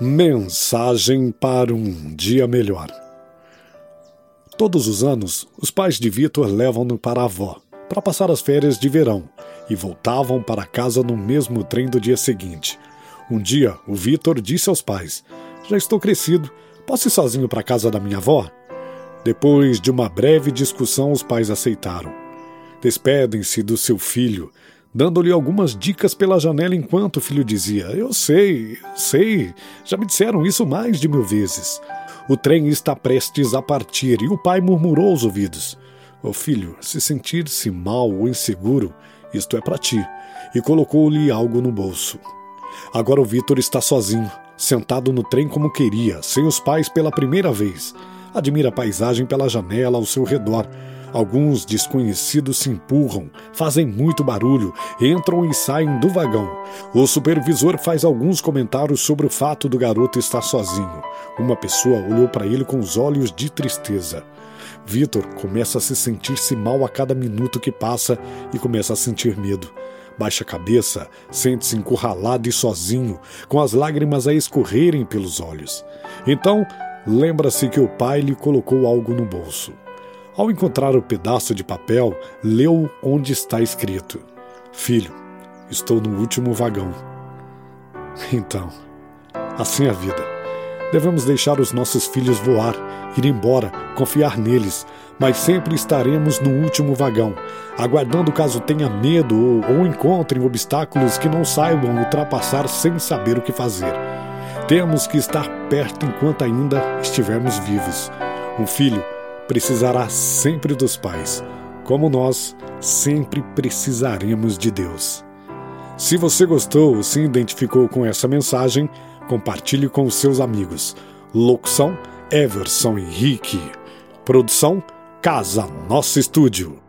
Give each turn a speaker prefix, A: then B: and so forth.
A: Mensagem para um dia melhor. Todos os anos, os pais de Vitor levam-no para a avó para passar as férias de verão e voltavam para casa no mesmo trem do dia seguinte. Um dia, o Vitor disse aos pais: Já estou crescido, posso ir sozinho para a casa da minha avó? Depois de uma breve discussão, os pais aceitaram. Despedem-se do seu filho, dando-lhe algumas dicas pela janela enquanto o filho dizia: Eu sei, sei, já me disseram isso mais de mil vezes. O trem está prestes a partir e o pai murmurou aos ouvidos: Ô filho, se sentir-se mal ou inseguro, isto é para ti. E colocou-lhe algo no bolso. Agora o Vitor está sozinho, sentado no trem como queria, sem os pais pela primeira vez. Admira a paisagem pela janela ao seu redor Alguns desconhecidos se empurram, fazem muito barulho, entram e saem do vagão. O supervisor faz alguns comentários sobre o fato do garoto estar sozinho. Uma pessoa olhou para ele com os olhos de tristeza. Vitor começa a se sentir-se mal a cada minuto que passa e começa a sentir medo. Baixa a cabeça, sente-se encurralado e sozinho, com as lágrimas a escorrerem pelos olhos. Então, lembra-se que o pai lhe colocou algo no bolso. Ao encontrar o pedaço de papel, leu onde está escrito: Filho, estou no último vagão. Então, assim é a vida. Devemos deixar os nossos filhos voar, ir embora, confiar neles, mas sempre estaremos no último vagão, aguardando caso tenha medo ou, ou encontrem obstáculos que não saibam ultrapassar sem saber o que fazer. Temos que estar perto enquanto ainda estivermos vivos. Um filho precisará sempre dos pais, como nós sempre precisaremos de Deus. Se você gostou ou se identificou com essa mensagem, compartilhe com seus amigos. Locução: Everson Henrique. Produção: Casa Nosso Estúdio.